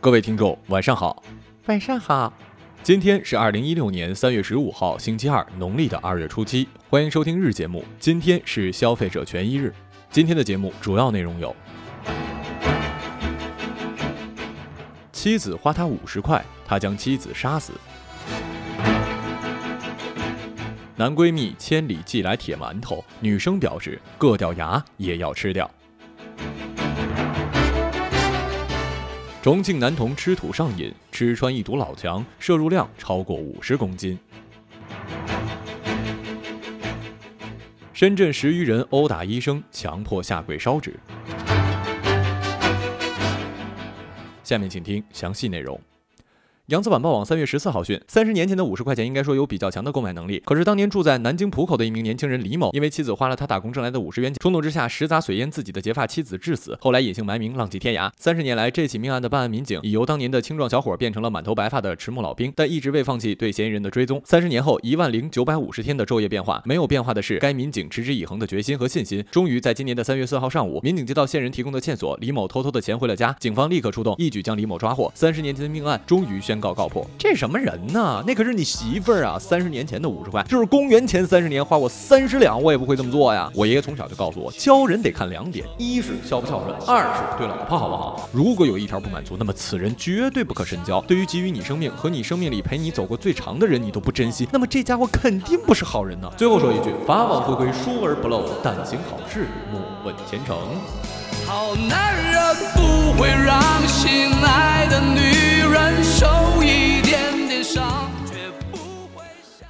各位听众，晚上好，晚上好。今天是二零一六年三月十五号，星期二，农历的二月初七。欢迎收听日节目。今天是消费者权益日。今天的节目主要内容有：妻子花他五十块，他将妻子杀死；男闺蜜千里寄来铁馒头，女生表示硌掉牙也要吃掉。重庆男童吃土上瘾，吃穿一堵老墙，摄入量超过五十公斤。深圳十余人殴打医生，强迫下跪烧纸。下面请听详细内容。扬子晚报网三月十四号讯，三十年前的五十块钱应该说有比较强的购买能力。可是当年住在南京浦口的一名年轻人李某，因为妻子花了他打工挣来的五十元钱，冲动之下实砸水淹自己的结发妻子致死，后来隐姓埋名浪迹天涯。三十年来，这起命案的办案民警已由当年的青壮小伙变成了满头白发的迟暮老兵，但一直未放弃对嫌疑人的追踪。三十年后，一万零九百五十天的昼夜变化，没有变化的是该民警持之以恒的决心和信心。终于在今年的三月四号上午，民警接到线人提供的线索，李某偷偷的潜回了家，警方立刻出动，一举将李某抓获。三十年前的命案终于宣告告破。这什么人呢？那可是你媳妇儿啊！三十年前的五十块，就是公元前三十年花我三十两，我也不会这么做呀。我爷爷从小就告诉我，教人得看两点：一是孝不孝顺，二是对老婆好不好。如果有一条不满足，那么此人绝对不可深交。对于给予你生命和你生命里陪你走过最长的人，你都不珍惜，那么这家伙肯定不是好人呢。最后说一句：法网恢恢，疏而不漏，但行好事，莫问前程。好男人不会让心爱的女然受一点点伤。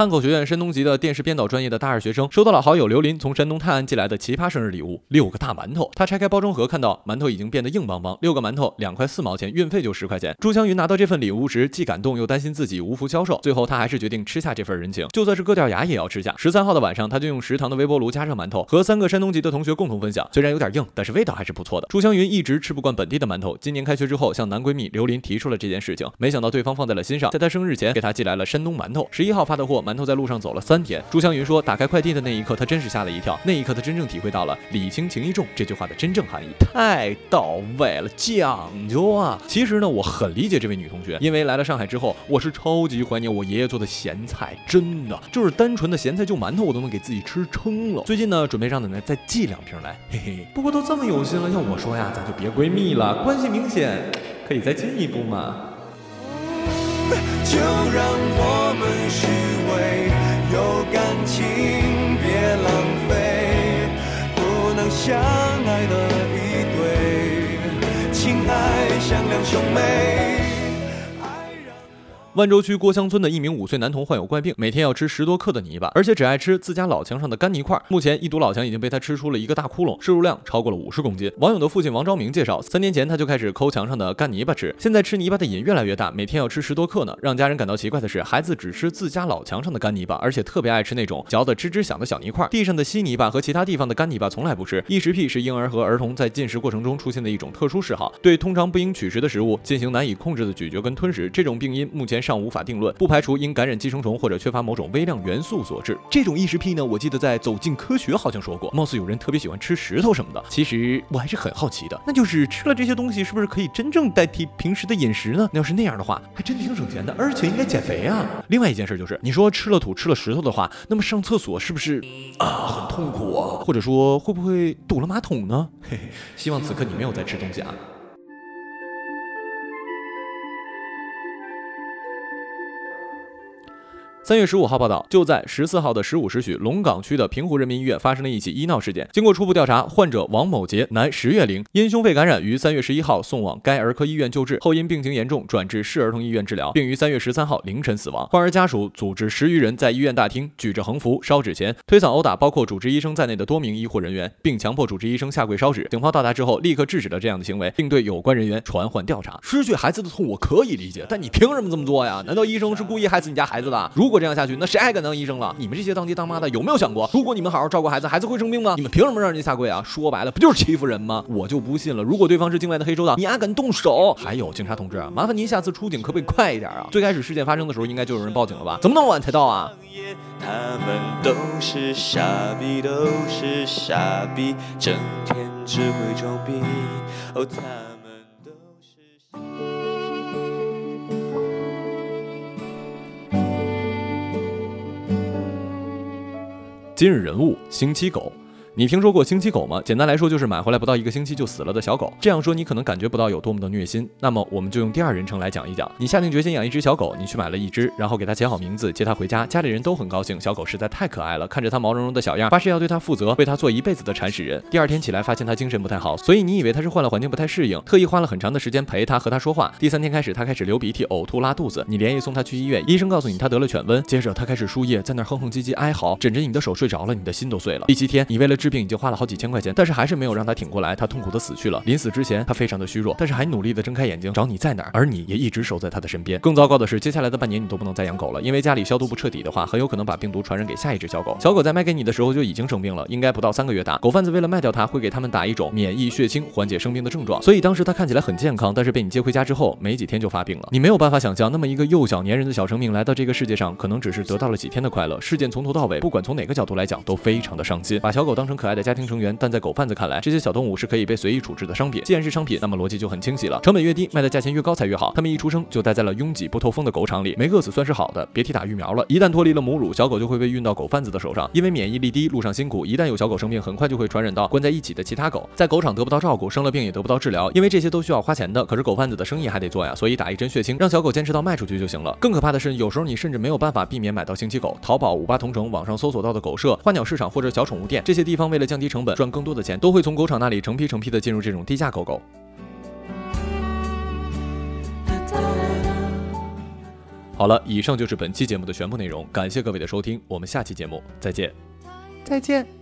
汉口学院山东籍的电视编导专业的大二学生收到了好友刘林从山东泰安寄来的奇葩生日礼物——六个大馒头。他拆开包装盒，看到馒头已经变得硬邦邦，六个馒头两块四毛钱，运费就十块钱。朱湘云拿到这份礼物时，既感动又担心自己无福消受，最后他还是决定吃下这份人情，就算是割掉牙也要吃下。十三号的晚上，他就用食堂的微波炉加热馒头，和三个山东籍的同学共同分享。虽然有点硬，但是味道还是不错的。朱湘云一直吃不惯本地的馒头，今年开学之后向男闺蜜刘林提出了这件事情，没想到对方放在了心上，在他生日前给他寄来了山东馒头。十一号发的货，馒头在路上走了。三天，朱湘云说，打开快递的那一刻，她真是吓了一跳。那一刻，她真正体会到了“礼轻情意重”这句话的真正含义，太到位了，讲究啊！其实呢，我很理解这位女同学，因为来了上海之后，我是超级怀念我爷爷做的咸菜，真的就是单纯的咸菜就馒头，我都能给自己吃撑了。最近呢，准备让奶奶再寄两瓶来，嘿嘿。不过都这么有心了，要我说呀，咱就别闺蜜了，关系明显，可以再进一步嘛。就让我们虚伪。有感情别浪费，不能相爱的一对，情爱像两兄妹。万州区郭乡村的一名五岁男童患有怪病，每天要吃十多克的泥巴，而且只爱吃自家老墙上的干泥块。目前一堵老墙已经被他吃出了一个大窟窿，摄入量超过了五十公斤。网友的父亲王昭明介绍，三年前他就开始抠墙上的干泥巴吃，现在吃泥巴的瘾越来越大，每天要吃十多克呢。让家人感到奇怪的是，孩子只吃自家老墙上的干泥巴，而且特别爱吃那种嚼得吱吱响的小泥块。地上的稀泥巴和其他地方的干泥巴从来不吃。异食癖是婴儿和儿童在进食过程中出现的一种特殊嗜好，对通常不应取食的食物进行难以控制的咀嚼跟吞食。这种病因目前尚无法定论。不排除因感染寄生虫或者缺乏某种微量元素所致。这种异食癖呢，我记得在《走进科学》好像说过，貌似有人特别喜欢吃石头什么的。其实我还是很好奇的，那就是吃了这些东西是不是可以真正代替平时的饮食呢？那要是那样的话，还真挺省钱的，而且应该减肥啊。另外一件事就是，你说吃了土吃了石头的话，那么上厕所是不是啊很痛苦啊？或者说会不会堵了马桶呢？嘿嘿，希望此刻你没有在吃东西啊。三月十五号报道，就在十四号的十五时许，龙岗区的平湖人民医院发生了一起医闹事件。经过初步调查，患者王某杰，男，十月龄，因胸肺感染，于三月十一号送往该儿科医院救治，后因病情严重，转至市儿童医院治疗，并于三月十三号凌晨死亡。患儿家属组织十余人在医院大厅举着横幅、烧纸钱、推搡、殴打包括主治医生在内的多名医护人员，并强迫主治医生下跪烧纸。警方到达之后，立刻制止了这样的行为，并对有关人员传唤调查。失去孩子的痛我可以理解，但你凭什么这么做呀？难道医生是故意害死你家孩子的？如果这样下去，那谁还敢当医生了？你们这些当爹当妈的有没有想过，如果你们好好照顾孩子，孩子会生病吗？你们凭什么让人家下跪啊？说白了，不就是欺负人吗？我就不信了，如果对方是境外的黑手党，你还敢动手？还有警察同志啊，麻烦您下次出警可不可以快一点啊？最开始事件发生的时候，应该就有人报警了吧？怎么那么晚才到啊？他们都是傻逼，都是傻逼，整天只会装逼。哦，他今日人物：星期狗。你听说过星期狗吗？简单来说就是买回来不到一个星期就死了的小狗。这样说你可能感觉不到有多么的虐心。那么我们就用第二人称来讲一讲。你下定决心养一只小狗，你去买了一只，然后给它起好名字，接它回家，家里人都很高兴。小狗实在太可爱了，看着它毛茸茸的小样，发誓要对它负责，为它做一辈子的铲屎人。第二天起来发现它精神不太好，所以你以为它是换了环境不太适应，特意花了很长的时间陪它和它说话。第三天开始，它开始流鼻涕、呕吐、拉肚子，你连夜送它去医院，医生告诉你它得了犬瘟。接着它开始输液，在那哼哼唧唧哀嚎，枕着你的手睡着了，你的心都碎了。第七天，你为了治病已经花了好几。千块钱，但是还是没有让他挺过来，他痛苦的死去了。临死之前，他非常的虚弱，但是还努力的睁开眼睛找你在哪儿，而你也一直守在他的身边。更糟糕的是，接下来的半年你都不能再养狗了，因为家里消毒不彻底的话，很有可能把病毒传染给下一只小狗。小狗在卖给你的时候就已经生病了，应该不到三个月大。狗贩子为了卖掉它，会给他们打一种免疫血清，缓解生病的症状。所以当时它看起来很健康，但是被你接回家之后，没几天就发病了。你没有办法想象，那么一个幼小粘人的小生命来到这个世界上，可能只是得到了几天的快乐。事件从头到尾，不管从哪个角度来讲，都非常的伤心。把小狗当成可爱的家庭成员，但在狗贩子看来，这些小动物是可以被随意处置的商品。既然是商品，那么逻辑就很清晰了。成本越低，卖的价钱越高才越好。他们一出生就待在了拥挤不透风的狗场里，没饿死算是好的。别提打疫苗了，一旦脱离了母乳，小狗就会被运到狗贩子的手上。因为免疫力低，路上辛苦，一旦有小狗生病，很快就会传染到关在一起的其他狗。在狗场得不到照顾，生了病也得不到治疗，因为这些都需要花钱的。可是狗贩子的生意还得做呀，所以打一针血清，让小狗坚持到卖出去就行了。更可怕的是，有时候你甚至没有办法避免买到星期狗。淘宝、五八同城、网上搜索到的狗舍、花鸟市场或者小宠物店，这些地方方为了降低成本，赚更多的钱，都会从狗场那里成批成批的进入这种低价狗狗。好了，以上就是本期节目的全部内容，感谢各位的收听，我们下期节目再见，再见。